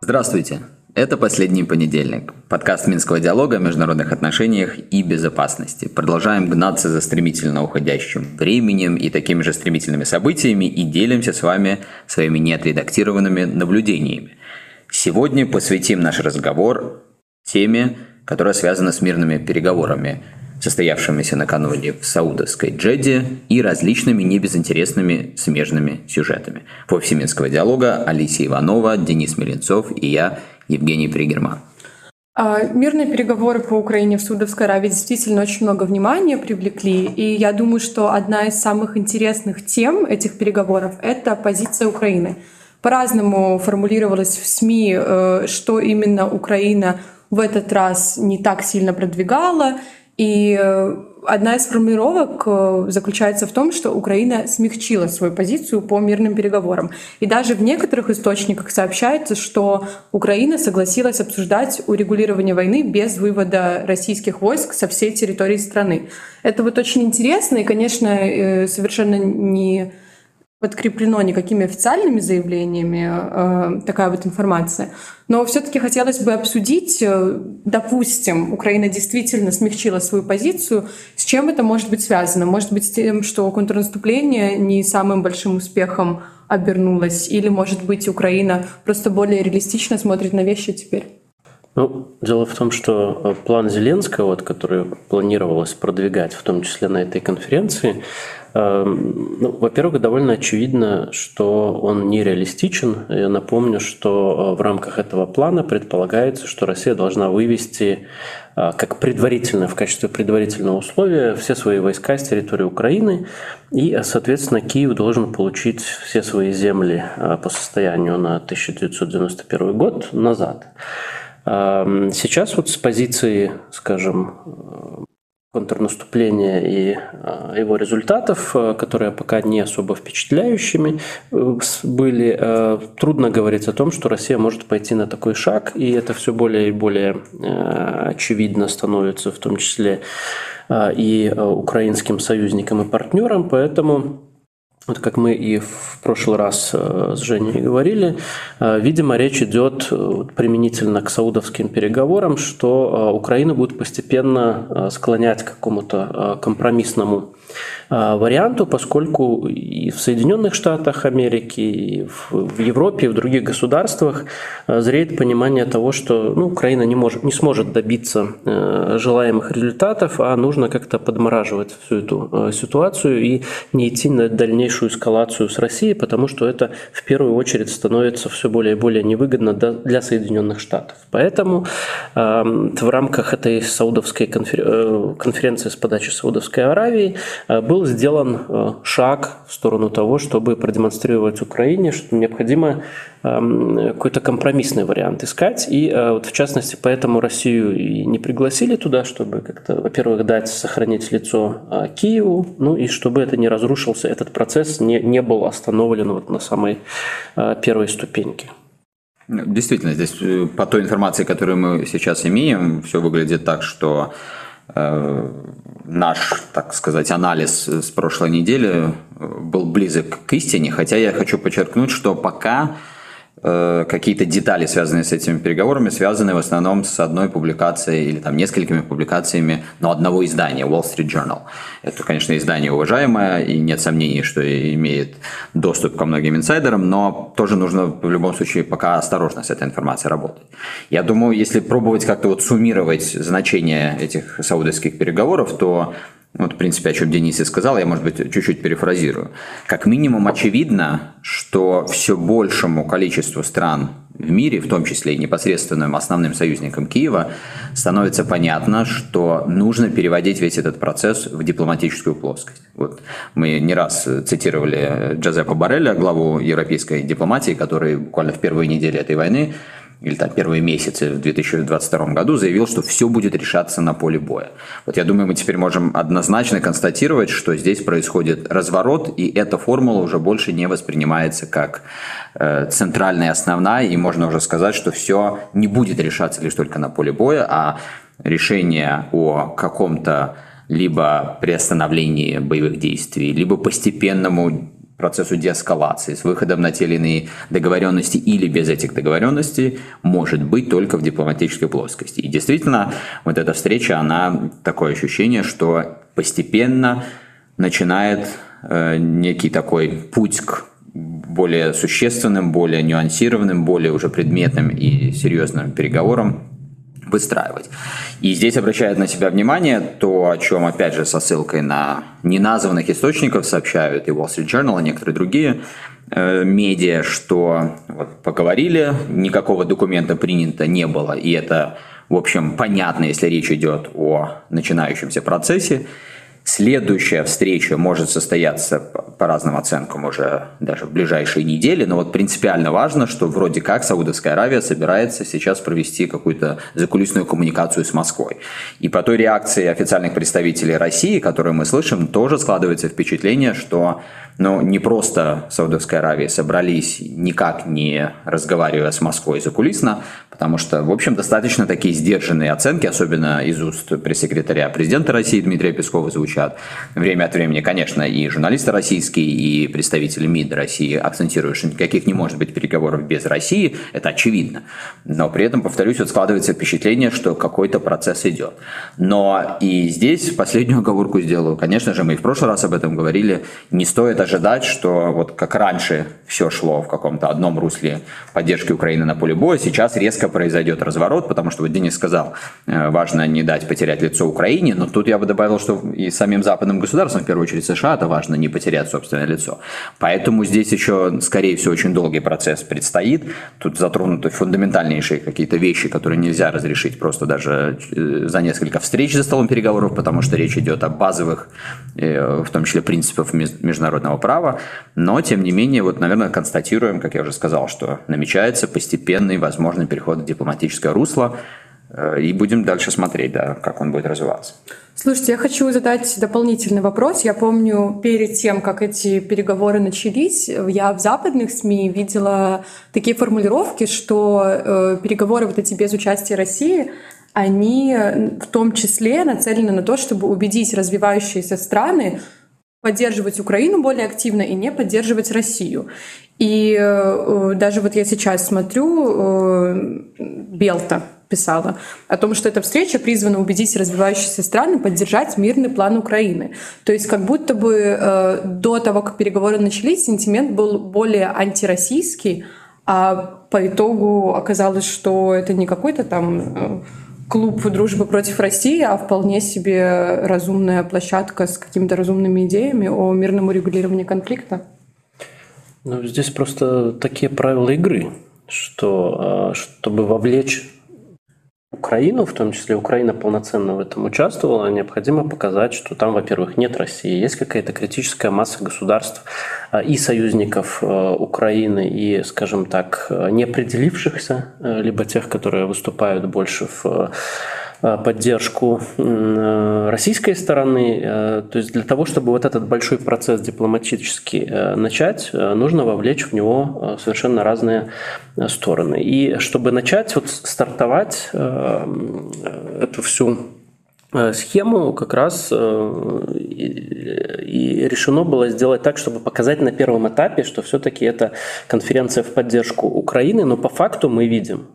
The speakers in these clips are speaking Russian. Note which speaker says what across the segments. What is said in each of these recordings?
Speaker 1: Здравствуйте! Это «Последний понедельник» – подкаст Минского диалога о международных отношениях и безопасности. Продолжаем гнаться за стремительно уходящим временем и такими же стремительными событиями и делимся с вами своими неотредактированными наблюдениями. Сегодня посвятим наш разговор теме, которая связана с мирными переговорами – состоявшимися накануне в Саудовской Джеде и различными небезынтересными смежными сюжетами. В офисе Минского диалога Алисия Иванова, Денис Меленцов и я, Евгений Пригерман.
Speaker 2: А, мирные переговоры по Украине в Саудовской Аравии действительно очень много внимания привлекли, и я думаю, что одна из самых интересных тем этих переговоров — это позиция Украины. По-разному формулировалось в СМИ, э, что именно Украина в этот раз не так сильно продвигала, и э, одна из формулировок э, заключается в том, что Украина смягчила свою позицию по мирным переговорам. И даже в некоторых источниках сообщается, что Украина согласилась обсуждать урегулирование войны без вывода российских войск со всей территории страны. Это вот очень интересно и, конечно, э, совершенно не подкреплено никакими официальными заявлениями э, такая вот информация. Но все-таки хотелось бы обсудить, э, допустим, Украина действительно смягчила свою позицию, с чем это может быть связано? Может быть с тем, что контрнаступление не самым большим успехом обернулось, или, может быть, Украина просто более реалистично смотрит на вещи теперь?
Speaker 3: Ну, дело в том, что э, план Зеленского, вот, который планировалось продвигать, в том числе на этой конференции, ну, во-первых, довольно очевидно, что он нереалистичен. Я напомню, что э, в рамках этого плана предполагается, что Россия должна вывести э, как предварительное, в качестве предварительного условия все свои войска с территории Украины, и, соответственно, Киев должен получить все свои земли э, по состоянию на 1991 год назад. Эм, сейчас вот с позиции, скажем, контрнаступления и а, его результатов, а, которые пока не особо впечатляющими э, были. Трудно говорить о том, что Россия может пойти на такой шаг, и это все более и более очевидно становится, в том числе и украинским союзникам и партнерам, поэтому вот как мы и в прошлый раз э, с Женей говорили, э, видимо, речь идет э, применительно к саудовским переговорам, что Украина будет постепенно склонять к какому-то компромиссному варианту, поскольку и в Соединенных Штатах Америки, и в Европе, и в других государствах а, зреет понимание того, что ну, Украина не, может, не сможет добиться а, желаемых результатов, а нужно как-то подмораживать всю эту ситуацию и не идти на дальнейшую эскалацию с Россией, потому что это в первую очередь становится все более и более невыгодно для Соединенных Штатов. Поэтому в рамках этой саудовской э, конференции с подачи Саудовской Аравии был был сделан э, шаг в сторону того, чтобы продемонстрировать Украине, что необходимо эм, какой-то компромиссный вариант искать. И э, вот в частности, поэтому Россию и не пригласили туда, чтобы как-то, во-первых, дать сохранить лицо э, Киеву, ну и чтобы это не разрушился, этот процесс не, не был остановлен вот на самой первой ступеньке.
Speaker 1: Действительно, здесь по той информации, которую мы сейчас имеем, все выглядит так, что наш, так сказать, анализ с прошлой недели был близок к истине, хотя я хочу подчеркнуть, что пока Э, какие-то детали, связанные с этими переговорами, связаны в основном с одной публикацией или там несколькими публикациями, но одного издания, Wall Street Journal. Это, конечно, издание уважаемое, и нет сомнений, что имеет доступ ко многим инсайдерам, но тоже нужно в любом случае пока осторожно с этой информацией работать. Я думаю, если пробовать как-то вот суммировать значение этих саудовских переговоров, то вот, в принципе, о чем Денис и сказал, я, может быть, чуть-чуть перефразирую. Как минимум очевидно, что все большему количеству стран в мире, в том числе и непосредственным основным союзникам Киева, становится понятно, что нужно переводить весь этот процесс в дипломатическую плоскость. Вот мы не раз цитировали Джозепа Барреля, главу европейской дипломатии, который буквально в первые недели этой войны или там первые месяцы в 2022 году заявил, что все будет решаться на поле боя. Вот я думаю, мы теперь можем однозначно констатировать, что здесь происходит разворот, и эта формула уже больше не воспринимается как э, центральная основная, и можно уже сказать, что все не будет решаться лишь только на поле боя, а решение о каком-то либо приостановлении боевых действий, либо постепенному процессу деэскалации с выходом на те или иные договоренности или без этих договоренностей может быть только в дипломатической плоскости. И действительно, вот эта встреча, она такое ощущение, что постепенно начинает э, некий такой путь к более существенным, более нюансированным, более уже предметным и серьезным переговорам выстраивать. И здесь обращает на себя внимание то, о чем, опять же, со ссылкой на неназванных источников сообщают и Wall Street Journal, и некоторые другие э, медиа, что вот, поговорили, никакого документа принято не было, и это, в общем, понятно, если речь идет о начинающемся процессе. Следующая встреча может состояться по разным оценкам уже даже в ближайшие недели, но вот принципиально важно, что вроде как Саудовская Аравия собирается сейчас провести какую-то закулисную коммуникацию с Москвой. И по той реакции официальных представителей России, которую мы слышим, тоже складывается впечатление, что ну, не просто Саудовская Аравия собрались, никак не разговаривая с Москвой закулисно, потому что, в общем, достаточно такие сдержанные оценки, особенно из уст пресс-секретаря президента России Дмитрия Пескова звучат. Время от времени, конечно, и журналисты российские, и представители МИД России акцентируют, что никаких не может быть переговоров без России, это очевидно. Но при этом, повторюсь, вот складывается впечатление, что какой-то процесс идет. Но и здесь последнюю оговорку сделаю. Конечно же, мы и в прошлый раз об этом говорили, не стоит ожидать, что вот как раньше все шло в каком-то одном русле поддержки Украины на поле боя, сейчас резко произойдет разворот, потому что вот Денис сказал, э, важно не дать потерять лицо Украине, но тут я бы добавил, что и самим западным государствам, в первую очередь США, это важно не потерять собственное лицо. Поэтому здесь еще, скорее всего, очень долгий процесс предстоит. Тут затронуты фундаментальнейшие какие-то вещи, которые нельзя разрешить просто даже э, за несколько встреч за столом переговоров, потому что речь идет о базовых, э, в том числе принципах международного права. Но, тем не менее, вот, наверное, констатируем, как я уже сказал, что намечается постепенный возможный переход в дипломатическое русло, э, и будем дальше смотреть, да, как он будет развиваться.
Speaker 2: Слушайте, я хочу задать дополнительный вопрос. Я помню, перед тем, как эти переговоры начались, я в западных СМИ видела такие формулировки, что э, переговоры вот эти без участия России, они в том числе нацелены на то, чтобы убедить развивающиеся страны поддерживать Украину более активно и не поддерживать Россию. И э, даже вот я сейчас смотрю, э, Белта писала о том, что эта встреча призвана убедить развивающиеся страны поддержать мирный план Украины. То есть как будто бы э, до того, как переговоры начались, сентимент был более антироссийский, а по итогу оказалось, что это не какой-то там э, клуб дружбы против России, а вполне себе разумная площадка с какими-то разумными идеями о мирном урегулировании конфликта.
Speaker 3: Ну, здесь просто такие правила игры, что а, чтобы вовлечь Украину, в том числе Украина полноценно в этом участвовала, необходимо показать, что там, во-первых, нет России, есть какая-то критическая масса государств а, и союзников а, Украины, и, скажем так, не определившихся, либо тех, которые выступают больше в поддержку э, российской стороны. Э, то есть для того, чтобы вот этот большой процесс дипломатически начать, нужно вовлечь в него совершенно разные стороны. И чтобы начать вот стартовать эту всю схему как раз и решено было сделать так, чтобы показать на первом этапе, что все-таки это конференция в поддержку Украины, но по факту мы видим,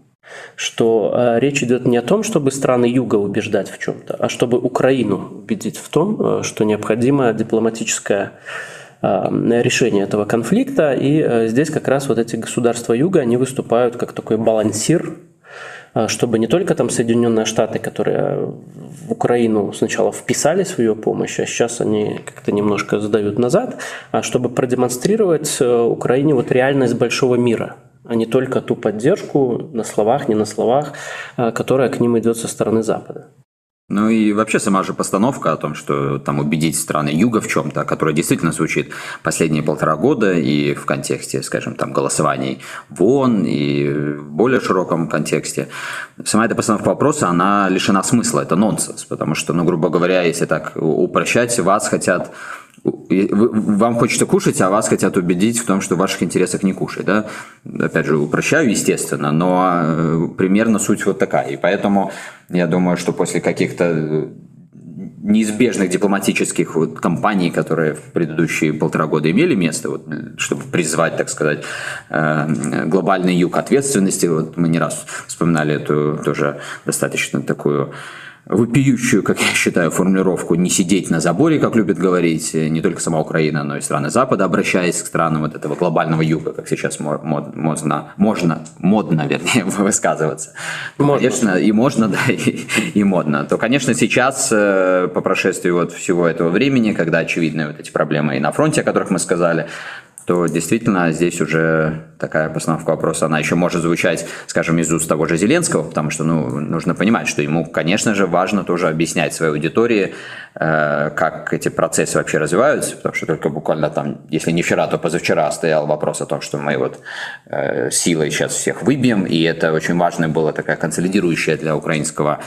Speaker 3: что э, речь идет не о том, чтобы страны Юга убеждать в чем-то, а чтобы Украину убедить в том, э, что необходимо дипломатическое э, решение этого конфликта. И здесь как раз вот эти государства Юга, они выступают как такой балансир, чтобы не только там Соединенные Штаты, которые в Украину сначала вписали свою помощь, а сейчас они как-то немножко сдают назад, а чтобы продемонстрировать Украине вот реальность большого мира – а не только ту поддержку на словах, не на словах, а, которая к ним идет со стороны Запада.
Speaker 1: Ну и вообще сама же постановка о том, что там убедить страны Юга в чем-то, которая действительно звучит последние полтора года и в контексте, скажем, там голосований в ООН и в более широком контексте. Сама эта постановка вопроса, она лишена смысла, это нонсенс, потому что, ну, грубо говоря, если так упрощать, вас хотят вам хочется кушать, а вас хотят убедить в том, что в ваших интересах не кушать. Да? Опять же, упрощаю, естественно, но э, примерно суть вот такая. И поэтому я думаю, что после каких-то э, неизбежных дипломатических вот кампаний, которые в предыдущие полтора года имели место, вот, чтобы призвать, так сказать, э, глобальный юг ответственности. Вот мы не раз вспоминали эту тоже достаточно такую вопиющую, как я считаю, формулировку «не сидеть на заборе», как любит говорить не только сама Украина, но и страны Запада, обращаясь к странам вот этого глобального юга, как сейчас мод, модно, можно, модно, вернее, высказываться. Модно. Конечно, и можно, да, и, и модно. То, конечно, сейчас, э, по прошествии вот всего этого времени, когда очевидны вот эти проблемы и на фронте, о которых мы сказали, то действительно здесь уже такая постановка вопроса, она еще может звучать, скажем, из уст того же Зеленского, потому что ну, нужно понимать, что ему, конечно же, важно тоже объяснять своей аудитории, э, как эти процессы вообще развиваются, потому что только буквально там, если не вчера, то позавчера стоял вопрос о том, что мы вот э, силой сейчас всех выбьем, и это очень важная была такая консолидирующая для украинского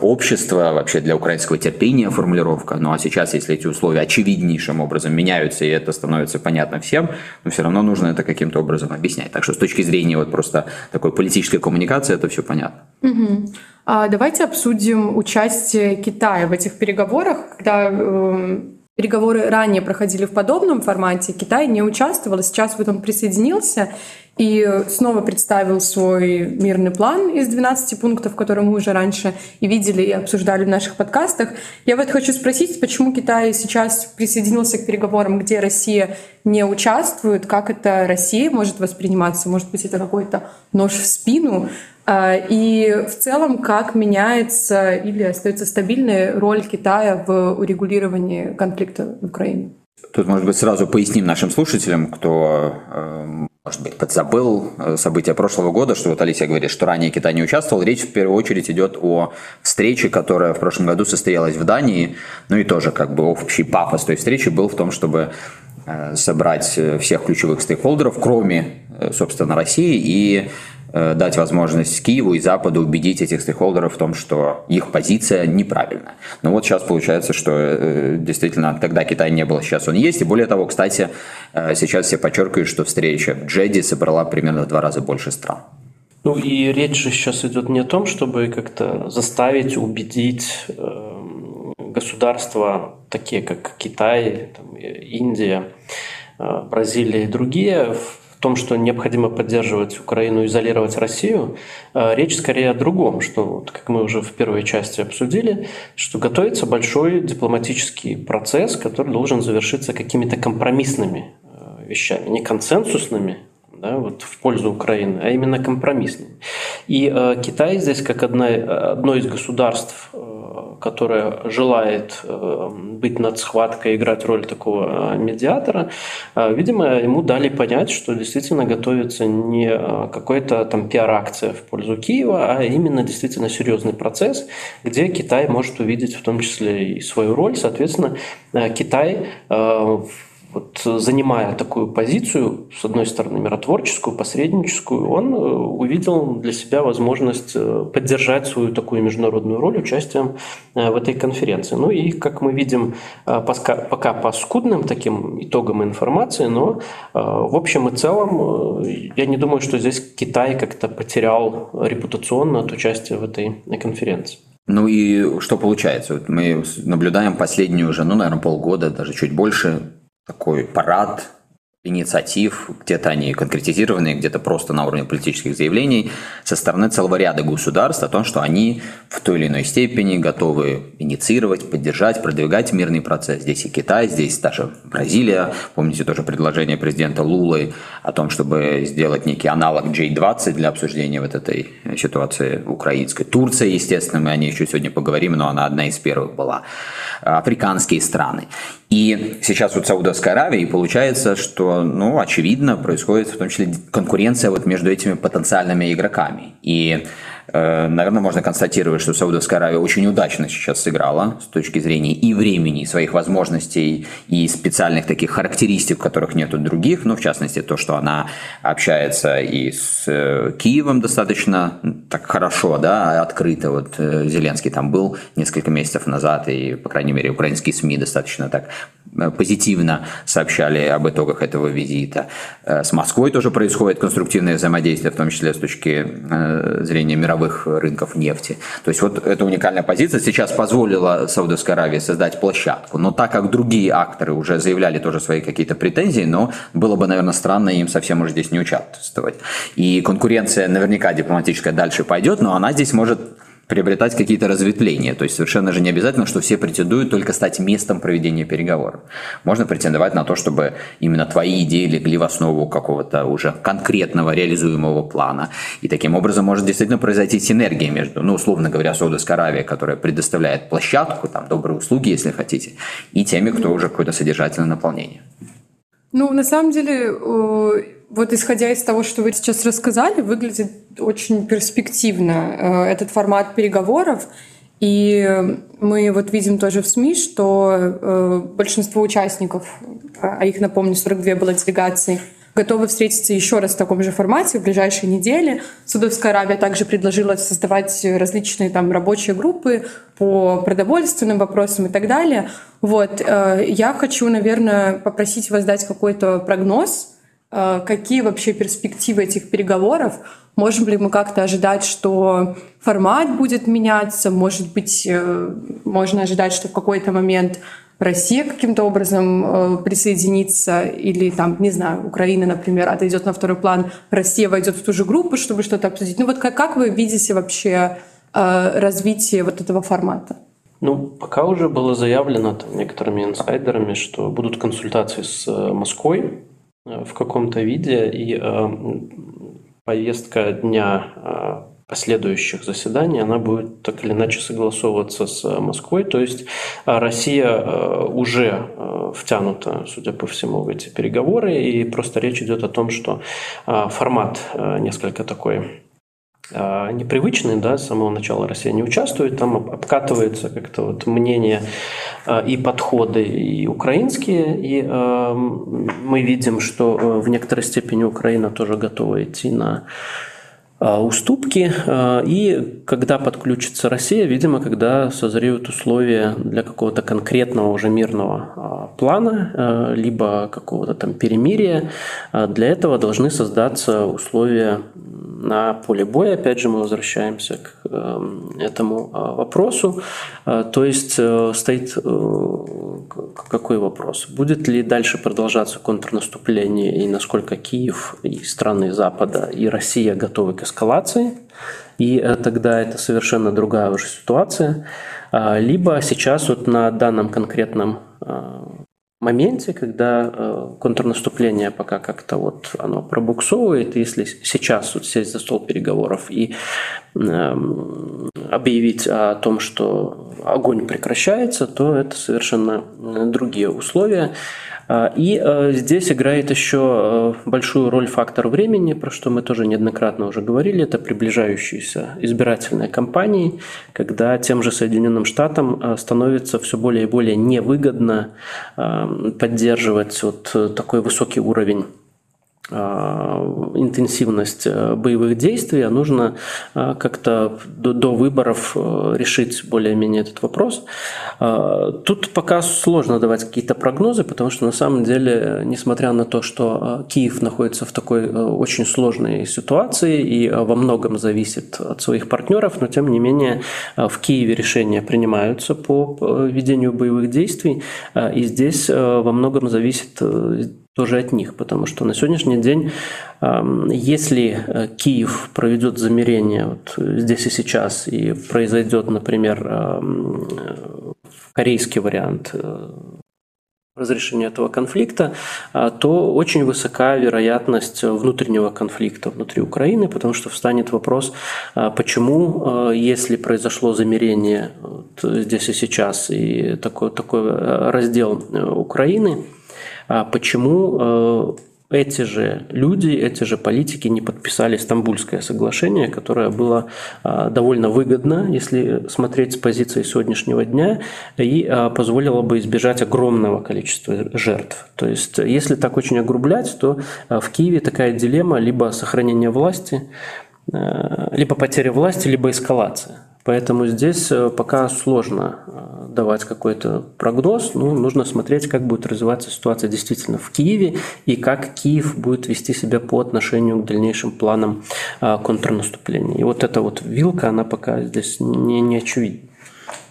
Speaker 1: общества, вообще для украинского терпения формулировка. Ну а сейчас, если эти условия очевиднейшим образом меняются, и это становится понятно всем, но все равно нужно это каким-то образом объяснять. Так что с точки зрения вот просто такой политической коммуникации это все понятно.
Speaker 2: Угу. А давайте обсудим участие Китая в этих переговорах, когда э, переговоры ранее проходили в подобном формате, Китай не участвовал, сейчас вот он присоединился и снова представил свой мирный план из 12 пунктов, которые мы уже раньше и видели, и обсуждали в наших подкастах. Я вот хочу спросить, почему Китай сейчас присоединился к переговорам, где Россия не участвует, как это Россия может восприниматься? Может быть, это какой-то нож в спину? А, и в целом, как меняется или остается стабильная роль Китая в урегулировании конфликта в Украине?
Speaker 1: Тут, может быть, сразу поясним нашим слушателям, кто эм, может быть, подзабыл э, события прошлого года, что вот Алисия говорит, что ранее Китай не участвовал. Речь в первую очередь идет о встрече, которая в прошлом году состоялась в Дании. Ну и тоже как бы общий пафос той встречи был в том, чтобы э, собрать э, всех ключевых стейкхолдеров, кроме, собственно, России, и дать возможность Киеву и Западу убедить этих стейкхолдеров в том, что их позиция неправильная. Но вот сейчас получается, что э, действительно тогда Китай не было, сейчас он есть. И более того, кстати, э, сейчас все подчеркивают, что встреча в Джеди собрала примерно в два раза больше стран.
Speaker 3: Ну и речь же сейчас идет не о том, чтобы как-то заставить, убедить государства, такие как Китай, Индия, Бразилия и другие, том, что необходимо поддерживать Украину, изолировать Россию, э, речь скорее о другом, что, вот, как мы уже в первой части обсудили, что готовится большой дипломатический процесс, который должен завершиться какими-то компромиссными э, вещами, не консенсусными, да, вот в пользу Украины, а именно компромиссными. И э, Китай здесь как одна, одно из государств, э, которая желает э, быть над схваткой, играть роль такого э, медиатора, э, видимо, ему дали понять, что действительно готовится не какой-то там пиар-акция в пользу Киева, а именно действительно серьезный процесс, где Китай может увидеть в том числе и свою роль. Соответственно, Китай в вот занимая такую позицию, с одной стороны миротворческую, посредническую, он э, увидел для себя возможность э, поддержать свою такую международную роль участием э, в этой конференции. Ну и, как мы видим, пока, по скудным таким итогам информации, но в общем и целом я не думаю, что здесь Китай как-то потерял репутационно от участия в этой конференции.
Speaker 1: Ну и что получается? Вот мы наблюдаем последнюю уже, ну, наверное, полгода, даже чуть больше такой парад инициатив, где-то они конкретизированы, где-то просто на уровне политических заявлений со стороны целого ряда государств о том, что они в той или иной степени готовы инициировать, поддержать, продвигать мирный процесс. Здесь и Китай, здесь даже Бразилия. Помните тоже предложение президента Лулы о том, чтобы сделать некий аналог J20 для обсуждения вот этой ситуации украинской. Турция, естественно, мы о ней еще сегодня поговорим, но она одна из первых была. Африканские страны. И сейчас вот Саудовская Аравия, и получается, что, ну, очевидно, происходит в том числе конкуренция вот между этими потенциальными игроками. И наверное, можно констатировать, что Саудовская Аравия очень удачно сейчас сыграла с точки зрения и времени, и своих возможностей, и специальных таких характеристик, которых нет у других. Ну, в частности, то, что она общается и с э, Киевом достаточно так хорошо, да, открыто. Вот э, Зеленский там был несколько месяцев назад, и, по крайней мере, украинские СМИ достаточно так позитивно сообщали об итогах этого визита. С Москвой тоже происходит конструктивное взаимодействие, в том числе с точки зрения мировых рынков нефти. То есть вот эта уникальная позиция сейчас позволила Саудовской Аравии создать площадку. Но так как другие акторы уже заявляли тоже свои какие-то претензии, но было бы, наверное, странно им совсем уже здесь не участвовать. И конкуренция наверняка дипломатическая дальше пойдет, но она здесь может приобретать какие-то разветвления. То есть совершенно же не обязательно, что все претендуют только стать местом проведения переговоров. Можно претендовать на то, чтобы именно твои идеи легли в основу какого-то уже конкретного реализуемого плана. И таким образом может действительно произойти синергия между, ну, условно говоря, Саудовской Аравией, которая предоставляет площадку, там, добрые услуги, если хотите, и теми, кто уже какое-то содержательное наполнение.
Speaker 2: Ну, на самом деле, вот исходя из того, что вы сейчас рассказали, выглядит очень перспективно э, этот формат переговоров. И мы вот видим тоже в СМИ, что э, большинство участников, а их, напомню, 42 было делегаций, готовы встретиться еще раз в таком же формате в ближайшие недели. Судовская Аравия также предложила создавать различные там рабочие группы по продовольственным вопросам и так далее. Вот. Э, я хочу, наверное, попросить вас дать какой-то прогноз какие вообще перспективы этих переговоров? Можем ли мы как-то ожидать, что формат будет меняться? Может быть, э, можно ожидать, что в какой-то момент Россия каким-то образом э, присоединится, или там, не знаю, Украина, например, отойдет на второй план, Россия войдет в ту же группу, чтобы что-то обсудить. Ну вот как, как вы видите вообще развитие вот этого формата?
Speaker 3: Ну, пока уже было заявлено там, некоторыми инсайдерами, что будут консультации с Москвой Э, в каком-то виде, и э, повестка дня э, последующих заседаний, она будет так или иначе согласовываться с Москвой. То есть Россия уже втянута, судя по всему, в эти переговоры, и просто речь идет о том, что формат несколько такой непривычный, да, с самого начала Россия не участвует, там обкатывается как-то вот мнение а, и подходы и украинские, и э, мы видим, что в некоторой степени Украина тоже готова идти на а, уступки. А, и когда подключится Россия, видимо, когда созреют условия для какого-то конкретного уже мирного а, плана, либо какого-то там перемирия, для этого должны создаться условия на поле боя. Опять же, мы возвращаемся к этому вопросу. То есть э, стоит э, какой вопрос? Будет ли дальше продолжаться контрнаступление и насколько Киев и страны Запада и Россия готовы к эскалации, и э, тогда это совершенно другая уже ситуация. Либо сейчас вот на данном конкретном моменте, когда э, контрнаступление пока как-то вот оно пробуксовывает, если сейчас вот сесть за стол переговоров и эм, объявить о том, что огонь прекращается, то это совершенно другие условия. А, и э, здесь играет еще э, большую роль фактор времени, про что мы тоже неоднократно уже говорили. Это приближающиеся избирательные кампании, когда тем же Соединенным Штатам э, становится все более и более невыгодно поддерживать вот такой высокий уровень интенсивность э, боевых действий, а нужно а, как-то до, выборов э, решить более-менее этот вопрос. Тут пока сложно давать какие-то прогнозы, потому что на самом деле, несмотря на то, что Киев находится в такой э, очень сложной ситуации и во многом зависит от своих партнеров, но тем не менее в Киеве решения принимаются по ведению боевых действий, и здесь во многом зависит тоже от них, потому что на сегодняшний день, если э, Киев проведет замерение вот здесь и сейчас и произойдет, например, корейский вариант э, разрешения этого конфликта, а, то очень высока вероятность внутреннего конфликта внутри Украины, потому что встанет вопрос, а, почему, а, если произошло замерение здесь и сейчас и такой, такой э, раздел Украины, почему э, эти же люди, эти же политики не подписали Стамбульское соглашение, которое было а, довольно выгодно, если смотреть с позиции сегодняшнего дня, и а, позволило бы избежать огромного количества жертв. То есть, если так очень огрублять, то в Киеве такая дилемма либо сохранение власти, либо потеря власти, либо эскалация. Поэтому здесь э, пока сложно э, давать какой-то прогноз. Ну, нужно смотреть, как будет развиваться ситуация действительно в Киеве и как Киев будет вести себя по отношению к дальнейшим планам а, контрнаступления. И вот эта вот вилка, она пока здесь не, не очевидна.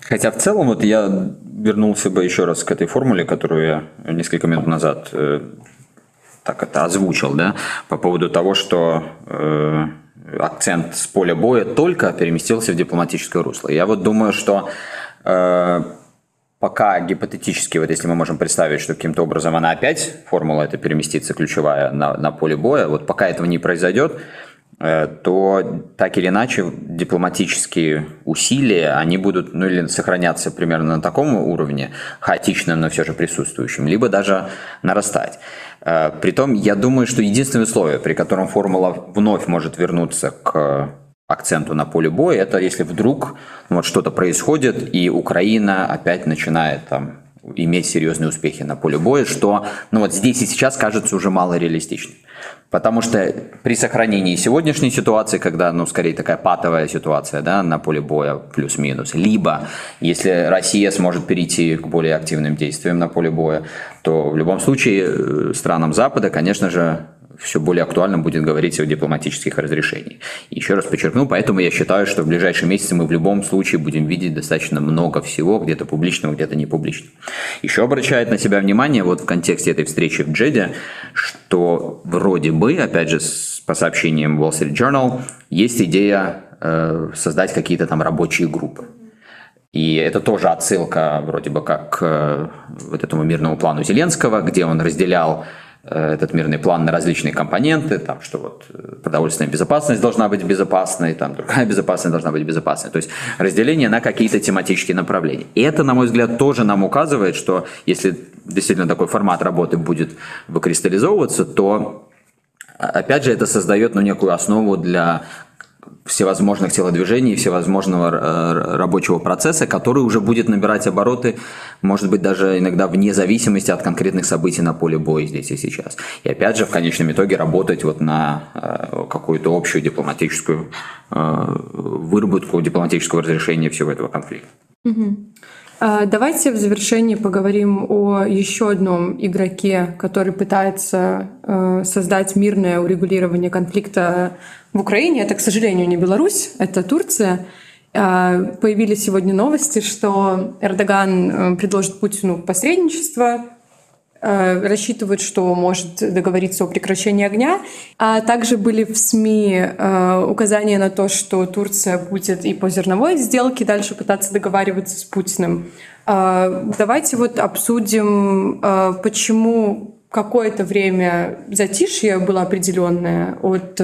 Speaker 1: Хотя в целом вот я вернулся бы еще раз к этой формуле, которую я несколько минут назад э, так это озвучил, да, по поводу того, что э, акцент с поля боя только переместился в дипломатическое русло. Я вот думаю, что пока гипотетически, вот если мы можем представить, что каким-то образом она опять, формула эта переместится ключевая на, на поле боя, вот пока этого не произойдет, э, то так или иначе дипломатические усилия, они будут, ну или сохраняться примерно на таком уровне, хаотичном, но все же присутствующем, либо даже нарастать. Э, притом, я думаю, что единственное условие, при котором формула вновь может вернуться к акценту на поле боя, это если вдруг ну, вот что-то происходит, и Украина опять начинает там, иметь серьезные успехи на поле боя, что ну, вот здесь и сейчас кажется уже мало реалистичным. Потому что при сохранении сегодняшней ситуации, когда, ну, скорее такая патовая ситуация, да, на поле боя плюс-минус, либо если Россия сможет перейти к более активным действиям на поле боя, то в любом случае э, странам Запада, конечно же, все более актуально будет говорить о дипломатических разрешениях. Еще раз подчеркну, поэтому я считаю, что в ближайшие месяцы мы в любом случае будем видеть достаточно много всего, где-то публичного, где-то не публичного. Еще обращает на себя внимание вот в контексте этой встречи в Джеде, что вроде бы, опять же, по сообщениям Wall Street Journal, есть идея э, создать какие-то там рабочие группы. И это тоже отсылка вроде бы как к э, вот этому мирному плану Зеленского, где он разделял этот мирный план на различные компоненты, там, что вот э, продовольственная безопасность должна быть безопасной, там, другая безопасность должна быть безопасной. То есть разделение на какие-то тематические направления. И это, на мой взгляд, тоже нам указывает, что если действительно такой формат работы будет выкристаллизовываться, то опять же это создает ну, некую основу для всевозможных телодвижений, всевозможного э, рабочего процесса, который уже будет набирать обороты, может быть, даже иногда вне зависимости от конкретных событий на поле боя здесь и сейчас. И опять же, в конечном итоге работать вот на э, какую-то общую дипломатическую э, выработку дипломатического разрешения всего этого конфликта.
Speaker 2: Угу. Давайте в завершении поговорим о еще одном игроке, который пытается создать мирное урегулирование конфликта в Украине. Это, к сожалению, не Беларусь, это Турция. А, появились сегодня новости, что Эрдоган э, предложит Путину посредничество, э, рассчитывают, что может договориться о прекращении огня. А также были в СМИ э, указания на то, что Турция будет и по зерновой сделке дальше пытаться договариваться с Путиным. А, давайте вот обсудим, почему какое-то время затишье было определенное от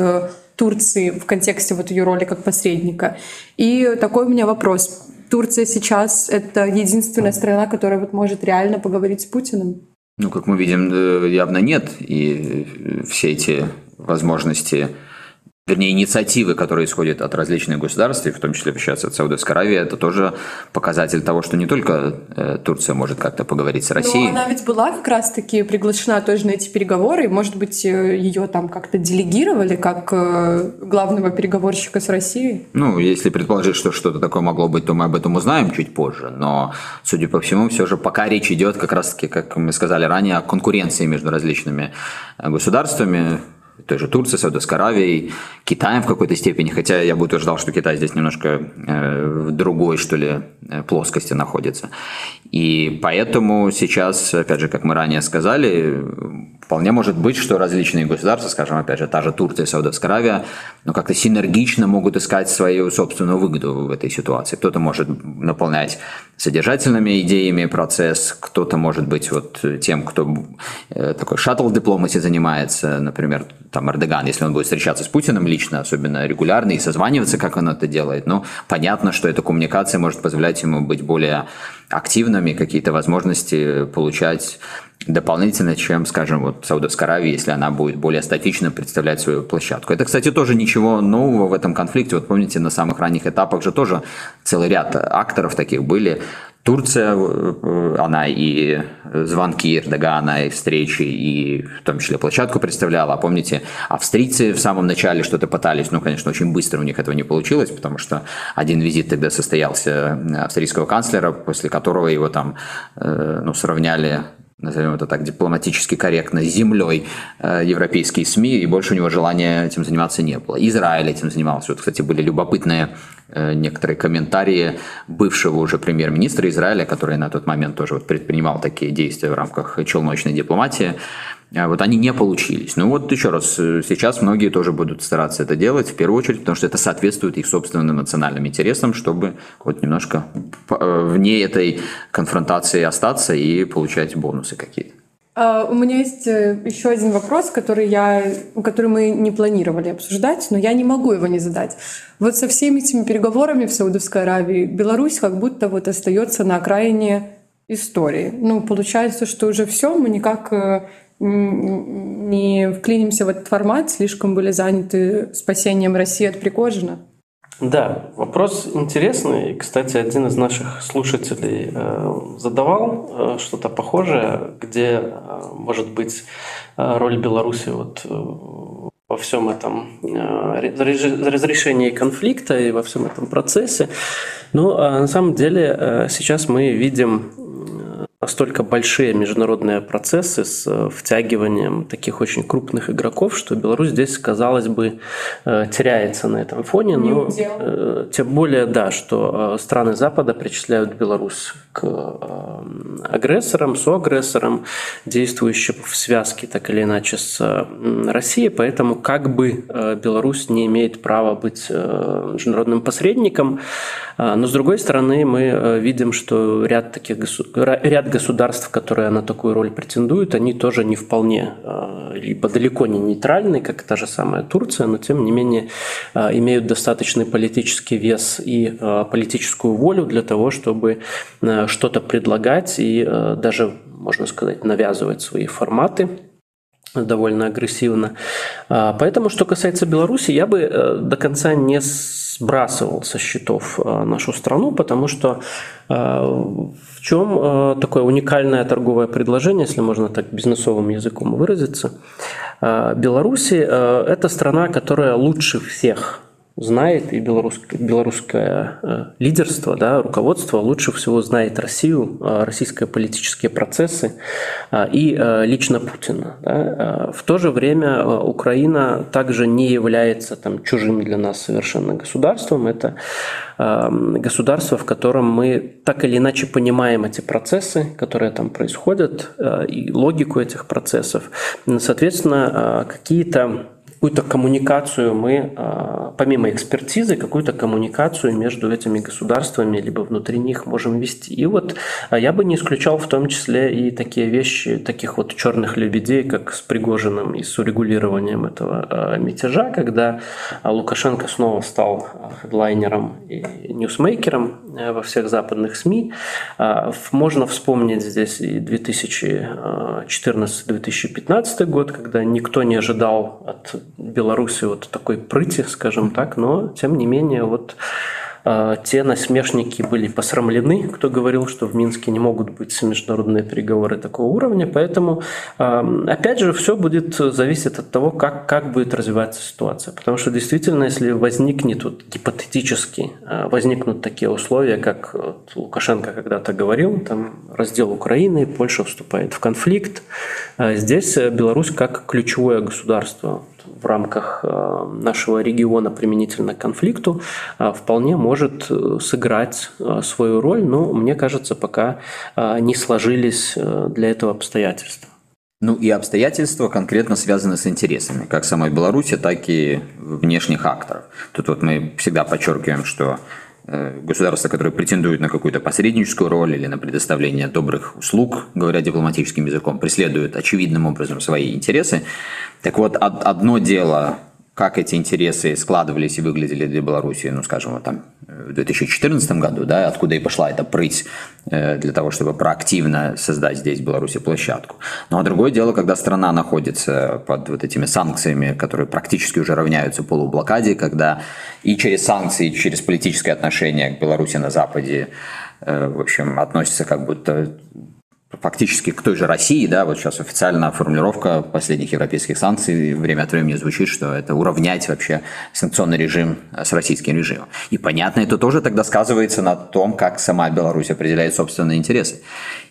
Speaker 2: Турции в контексте вот ее роли как посредника. И такой у меня вопрос. Турция сейчас — это единственная страна, которая вот может реально поговорить с Путиным?
Speaker 1: Ну, как мы видим, э, явно нет. И все эти возможности вернее, инициативы, которые исходят от различных государств, и в том числе сейчас от Саудовской Аравии, это тоже показатель того, что не только э, Турция может как-то поговорить с Россией.
Speaker 2: Но она ведь была как раз-таки приглашена тоже на эти переговоры, и, может быть, э, ее там как-то делегировали как э, главного переговорщика с Россией?
Speaker 1: Ну, если предположить, что что-то такое могло быть, то мы об этом узнаем чуть позже, но, судя по всему, все же пока речь идет как раз-таки, как мы сказали ранее, о конкуренции между различными государствами, той же Турции, Саудовской Аравией, Китаем в какой-то степени, хотя я бы утверждал, что Китай здесь немножко э, другой, что ли, плоскости находится. И поэтому сейчас, опять же, как мы ранее сказали, вполне может быть, что различные государства, скажем, опять же, та же Турция, Саудовская Аравия, ну, как-то синергично могут искать свою собственную выгоду в этой ситуации. Кто-то может наполнять содержательными идеями процесс, кто-то может быть вот тем, кто э, такой шаттл дипломати занимается, например, там Эрдоган, если он будет встречаться с Путиным лично, особенно регулярно, и созваниваться, как он это делает, ну, понятно, что эта коммуникация может позволять ему быть более активными, какие-то возможности получать дополнительно, чем, скажем, вот Саудовская Аравия, если она будет более статично представлять свою площадку. Это, кстати, тоже ничего нового в этом конфликте. Вот помните, на самых ранних этапах же тоже целый ряд акторов таких были. Турция, э, она и звонки Эрдогана, и встречи, и в том числе площадку представляла. А помните, австрийцы в самом начале что-то пытались, ну, конечно, очень быстро у них этого не получилось, потому что один визит тогда состоялся австрийского канцлера, после которого его там, ну, сравняли назовем это так дипломатически корректно, землей э, европейские СМИ, и больше у него желания этим заниматься не было. Израиль этим занимался. Вот, кстати, были любопытные э, некоторые комментарии бывшего уже премьер-министра Израиля, который на тот момент тоже вот предпринимал такие действия в рамках челночной дипломатии. А вот они не получились. Ну вот еще раз, э, сейчас многие тоже будут стараться это делать, в первую очередь, потому что это соответствует их собственным национальным интересам, чтобы вот немножко э, вне этой конфронтации остаться и получать бонусы какие-то.
Speaker 2: А, у меня есть э, еще один вопрос, который, я, который мы не планировали обсуждать, но я не могу его не задать. Вот со всеми этими переговорами в Саудовской Аравии Беларусь как будто вот остается на окраине истории. Ну, получается, что уже все, мы никак не вклинимся в этот формат, слишком были заняты спасением России от Пригожина?
Speaker 3: Да, вопрос интересный. Кстати, один из наших слушателей э, задавал э, что-то похожее, где э, может быть роль Беларуси вот во всем этом разрешении конфликта и во всем этом процессе. Но на самом деле сейчас мы видим настолько большие международные процессы с э, втягиванием таких очень крупных игроков, что Беларусь здесь, казалось бы, э, теряется на этом фоне. Но э, тем более, да, что страны Запада причисляют Беларусь к агрессорам, соагрессорам, действующим в связке так или иначе с Россией. Поэтому как бы Беларусь не имеет права быть международным посредником, но с другой стороны мы видим, что ряд таких ряд государств, которые на такую роль претендуют, они тоже не вполне, а, либо далеко не нейтральны, как та же самая Турция, но тем не менее а, имеют достаточный политический вес и а, политическую волю для того, чтобы что-то предлагать и даже, можно сказать, навязывать свои форматы довольно агрессивно. Поэтому, что касается Беларуси, я бы до конца не сбрасывал со счетов нашу страну, потому что чем э, такое уникальное торговое предложение, если можно так бизнесовым языком выразиться? Э, Беларуси э, – это страна, которая лучше всех знает, и белорусское, белорусское э, лидерство, да, руководство лучше всего знает Россию, э, российские политические процессы э, и лично Путина. Да. В то же время Украина также не является там, чужим для нас совершенно государством. Это государство, в котором мы так или иначе понимаем эти процессы, которые там происходят, и логику этих процессов. Соответственно, какие-то какую-то коммуникацию мы, а, помимо экспертизы, какую-то коммуникацию между этими государствами, либо внутри них можем вести. И вот а, я бы не исключал в том числе и такие вещи, таких вот черных лебедей, как с Пригожиным и с урегулированием этого а, мятежа, когда Лукашенко снова стал хедлайнером и ньюсмейкером во всех западных СМИ. Можно вспомнить здесь и 2014-2015 год, когда никто не ожидал от Беларуси вот такой прыти, скажем так, но тем не менее вот а, те насмешники были посрамлены, кто говорил, что в Минске не могут быть международные переговоры такого уровня. Поэтому, а, опять же, все будет зависеть от того, как, как будет развиваться ситуация. Потому что действительно, если возникнет вот, гипотетически, а, возникнут такие условия, как вот, Лукашенко когда-то говорил, там раздел Украины, Польша вступает в конфликт, здесь Беларусь как ключевое государство в рамках э, нашего региона применительно к конфликту э, вполне может э, сыграть свою роль, но мне кажется, пока не сложились для этого обстоятельства.
Speaker 1: Ну и обстоятельства конкретно связаны с интересами, как самой Беларуси, так и внешних акторов. Тут вот мы всегда подчеркиваем, что государства, которые претендуют на какую-то посредническую роль или на предоставление добрых услуг, говоря дипломатическим языком, преследуют очевидным образом свои интересы. Так вот, одно дело, как эти интересы складывались и выглядели для Беларуси, ну, скажем, вот там в 2014 году, да, откуда и пошла эта прыть э, для того, чтобы проактивно создать здесь в Беларуси площадку. Ну, а другое дело, когда страна находится под вот этими санкциями, которые практически уже равняются полублокаде, когда и через санкции, и через политическое отношение к Беларуси на Западе в общем, относится как будто фактически к той же России, да, вот сейчас официальная формулировка последних европейских санкций время от времени звучит, что это уравнять вообще санкционный режим с российским режимом. И понятно, это тоже тогда сказывается на том, как сама Беларусь определяет собственные интересы.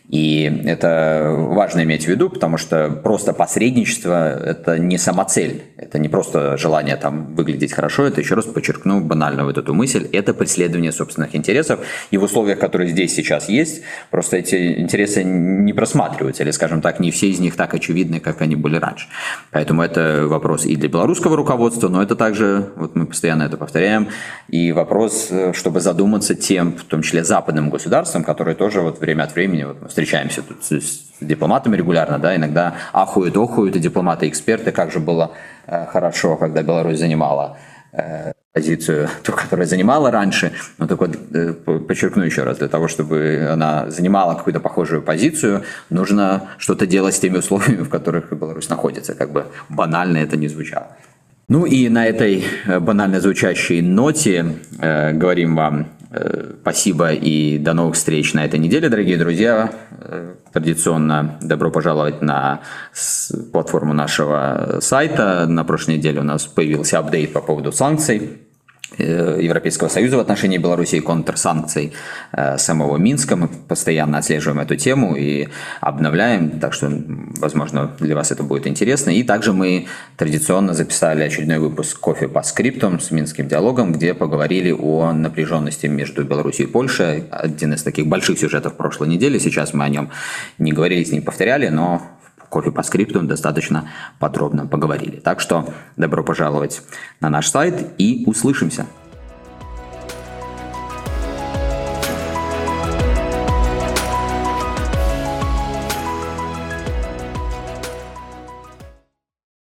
Speaker 1: И это важно иметь в виду, потому что просто посредничество – это не самоцель, это не просто желание там выглядеть хорошо, это, еще раз подчеркну банально вот эту мысль, это преследование собственных интересов. И в условиях, которые здесь сейчас есть, просто эти интересы не просматриваются, или, скажем так, не все из них так очевидны, как они были раньше. Поэтому это вопрос и для белорусского руководства, но это также, вот мы постоянно это повторяем, и вопрос, чтобы задуматься тем, в том числе западным государствам, которые тоже вот время от времени, вот встречаемся тут с дипломатами регулярно, да, иногда ахуют, охуют и дипломаты, эксперты, как же было э, хорошо, когда Беларусь занимала э, позицию, ту, которую занимала раньше. Но вот, э, подчеркну еще раз, для того, чтобы она занимала какую-то похожую позицию, нужно что-то делать с теми условиями, в которых Беларусь находится, как бы банально это не звучало. Ну и на этой э, банально звучащей ноте э, говорим вам Э, спасибо и до новых встреч на этой неделе, дорогие друзья. Э, традиционно добро пожаловать на платформу нашего сайта. На прошлой неделе у нас появился апдейт по поводу санкций. Э, Европейского Союза в отношении Беларуси и контрсанкций э, самого Минска. Мы постоянно отслеживаем эту тему и обновляем, так что, возможно, для вас это будет интересно. И также мы традиционно записали очередной выпуск «Кофе по скриптам» с Минским диалогом, где поговорили о напряженности между Беларусью и Польшей. Один из таких больших сюжетов прошлой недели. Сейчас мы о нем не говорили, не повторяли, но кофе по скрипту достаточно подробно поговорили. Так что добро пожаловать на наш сайт и услышимся.